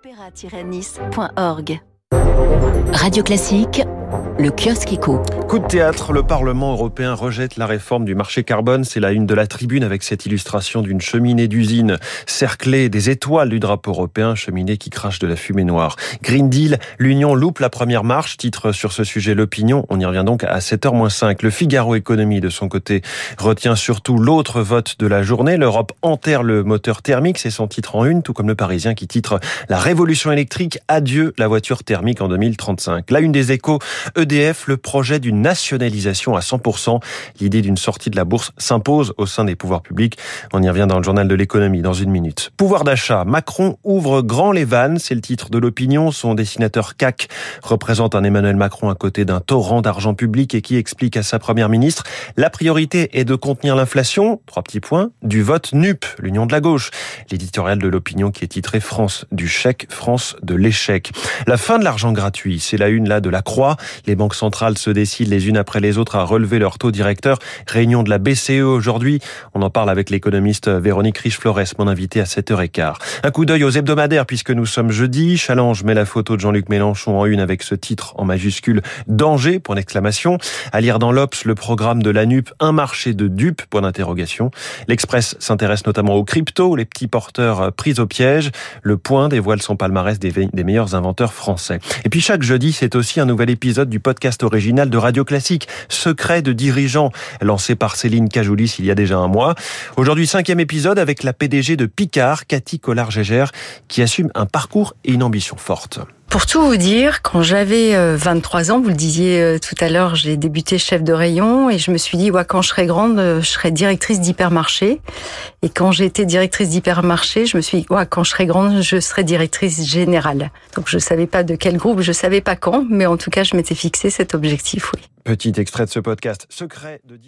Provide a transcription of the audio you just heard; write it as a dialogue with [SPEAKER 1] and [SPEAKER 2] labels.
[SPEAKER 1] opéra-nice.org Radio Classique, le kiosque éco.
[SPEAKER 2] Coup de théâtre, le Parlement européen rejette la réforme du marché carbone. C'est la une de la tribune avec cette illustration d'une cheminée d'usine cerclée des étoiles du drapeau européen, cheminée qui crache de la fumée noire. Green Deal, l'Union loupe la première marche. Titre sur ce sujet l'opinion. On y revient donc à 7h-5. Le Figaro Économie, de son côté, retient surtout l'autre vote de la journée. L'Europe enterre le moteur thermique. C'est son titre en une, tout comme le Parisien qui titre La révolution électrique, adieu la voiture thermique en 2035. La une des échos, EDF, le projet d'une nationalisation à 100%. L'idée d'une sortie de la bourse s'impose au sein des pouvoirs publics. On y revient dans le journal de l'économie dans une minute. Pouvoir d'achat. Macron ouvre grand les vannes. C'est le titre de l'opinion. Son dessinateur CAC représente un Emmanuel Macron à côté d'un torrent d'argent public et qui explique à sa première ministre la priorité est de contenir l'inflation. Trois petits points. Du vote NUP, l'union de la gauche. L'éditorial de l'opinion qui est titré France du chèque, France de l'échec. La fin de l'argent gratuit. C'est la une là de la Croix. Les banques centrales se décident les unes après les autres à relever leur taux directeur. Réunion de la BCE aujourd'hui. On en parle avec l'économiste Véronique Riche-Flores, mon invité à 7h15. Un coup d'œil aux hebdomadaires puisque nous sommes jeudi. Challenge met la photo de Jean-Luc Mélenchon en une avec ce titre en majuscule Danger, pour l'exclamation. À lire dans l'Obs, le programme de la NUP, un marché de dupes, point d'interrogation. L'Express s'intéresse notamment aux cryptos, les petits porteurs pris au piège. Le point dévoile son palmarès des, des meilleurs inventeurs français. Et puis chaque jeudi, c'est aussi un nouvel épisode du podcast original de Radio Classique, Secret de dirigeants, lancé par Céline Cajoulis il y a déjà un mois. Aujourd'hui, cinquième épisode avec la PDG de Picard, Cathy Collard-Gégère, qui assume un parcours et une ambition forte.
[SPEAKER 3] Pour tout vous dire, quand j'avais 23 ans, vous le disiez tout à l'heure, j'ai débuté chef de rayon et je me suis dit, ouais, quand je serai grande, je serai directrice d'hypermarché. Et quand j'étais directrice d'hypermarché, je me suis dit, ouais, quand je serai grande, je serai directrice générale. Donc je savais pas de quel groupe, je savais pas quand, mais en tout cas, je m'étais fixé cet objectif, oui.
[SPEAKER 2] Petit extrait de ce podcast, Secret de.